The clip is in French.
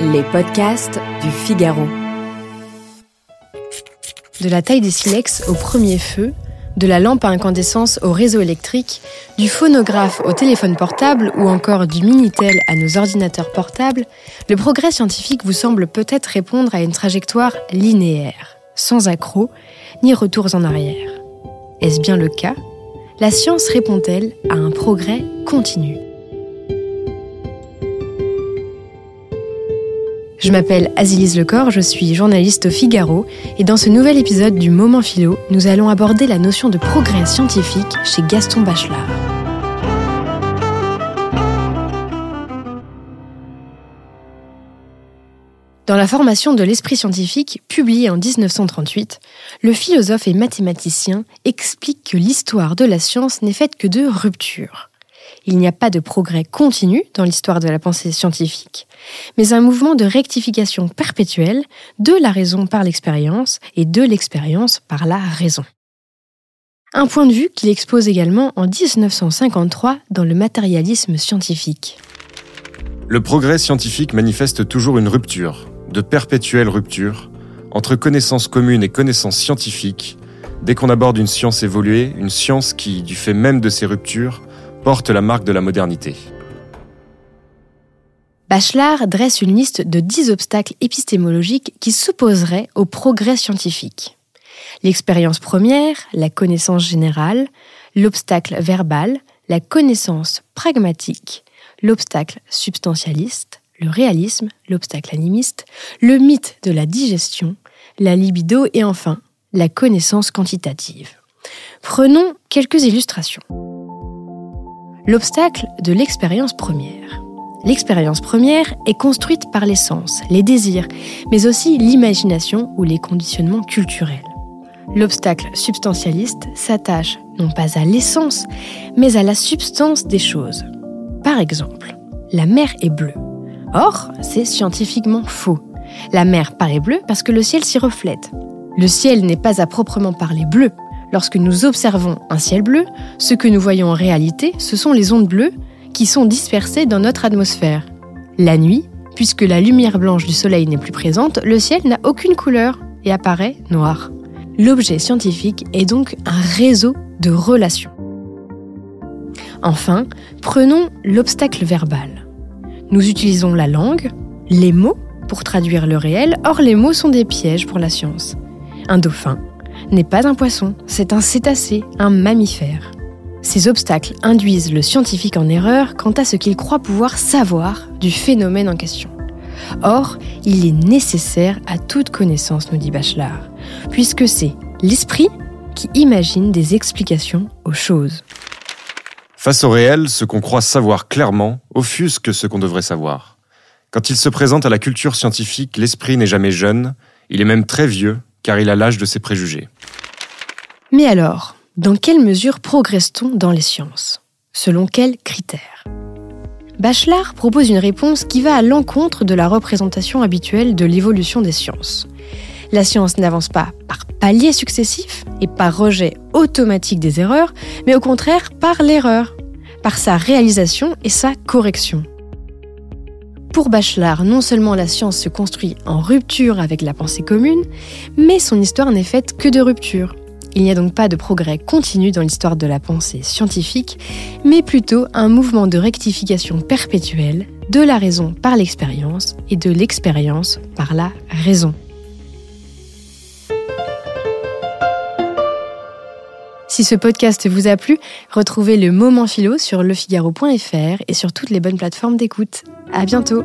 Les podcasts du Figaro. De la taille des silex au premier feu, de la lampe à incandescence au réseau électrique, du phonographe au téléphone portable ou encore du Minitel à nos ordinateurs portables, le progrès scientifique vous semble peut-être répondre à une trajectoire linéaire, sans accroc ni retours en arrière. Est-ce bien le cas? La science répond-elle à un progrès continu? Je m'appelle Azilise Lecor, je suis journaliste au Figaro et dans ce nouvel épisode du Moment Philo, nous allons aborder la notion de progrès scientifique chez Gaston Bachelard. Dans la formation de l'esprit scientifique, publiée en 1938, le philosophe et mathématicien explique que l'histoire de la science n'est faite que de ruptures. Il n'y a pas de progrès continu dans l'histoire de la pensée scientifique, mais un mouvement de rectification perpétuelle de la raison par l'expérience et de l'expérience par la raison. Un point de vue qu'il expose également en 1953 dans le matérialisme scientifique. Le progrès scientifique manifeste toujours une rupture, de perpétuelle rupture, entre connaissances communes et connaissances scientifiques, dès qu'on aborde une science évoluée, une science qui, du fait même de ces ruptures, porte la marque de la modernité. Bachelard dresse une liste de 10 obstacles épistémologiques qui s'opposeraient au progrès scientifique. L'expérience première, la connaissance générale, l'obstacle verbal, la connaissance pragmatique, l'obstacle substantialiste, le réalisme, l'obstacle animiste, le mythe de la digestion, la libido et enfin la connaissance quantitative. Prenons quelques illustrations. L'obstacle de l'expérience première. L'expérience première est construite par les sens, les désirs, mais aussi l'imagination ou les conditionnements culturels. L'obstacle substantialiste s'attache non pas à l'essence, mais à la substance des choses. Par exemple, la mer est bleue. Or, c'est scientifiquement faux. La mer paraît bleue parce que le ciel s'y reflète. Le ciel n'est pas à proprement parler bleu, Lorsque nous observons un ciel bleu, ce que nous voyons en réalité, ce sont les ondes bleues qui sont dispersées dans notre atmosphère. La nuit, puisque la lumière blanche du soleil n'est plus présente, le ciel n'a aucune couleur et apparaît noir. L'objet scientifique est donc un réseau de relations. Enfin, prenons l'obstacle verbal. Nous utilisons la langue, les mots, pour traduire le réel, or les mots sont des pièges pour la science. Un dauphin, n'est pas un poisson, c'est un cétacé, un mammifère. Ces obstacles induisent le scientifique en erreur quant à ce qu'il croit pouvoir savoir du phénomène en question. Or, il est nécessaire à toute connaissance, nous dit Bachelard, puisque c'est l'esprit qui imagine des explications aux choses. Face au réel, ce qu'on croit savoir clairement offusque ce qu'on devrait savoir. Quand il se présente à la culture scientifique, l'esprit n'est jamais jeune, il est même très vieux, car il a l'âge de ses préjugés. Mais alors, dans quelle mesure progresse-t-on dans les sciences? Selon quels critères? Bachelard propose une réponse qui va à l'encontre de la représentation habituelle de l'évolution des sciences. La science n'avance pas par paliers successifs et par rejet automatique des erreurs, mais au contraire par l'erreur, par sa réalisation et sa correction. Pour Bachelard, non seulement la science se construit en rupture avec la pensée commune, mais son histoire n'est faite que de rupture. Il n'y a donc pas de progrès continu dans l'histoire de la pensée scientifique, mais plutôt un mouvement de rectification perpétuelle de la raison par l'expérience et de l'expérience par la raison. Si ce podcast vous a plu, retrouvez le moment philo sur lefigaro.fr et sur toutes les bonnes plateformes d'écoute. À bientôt!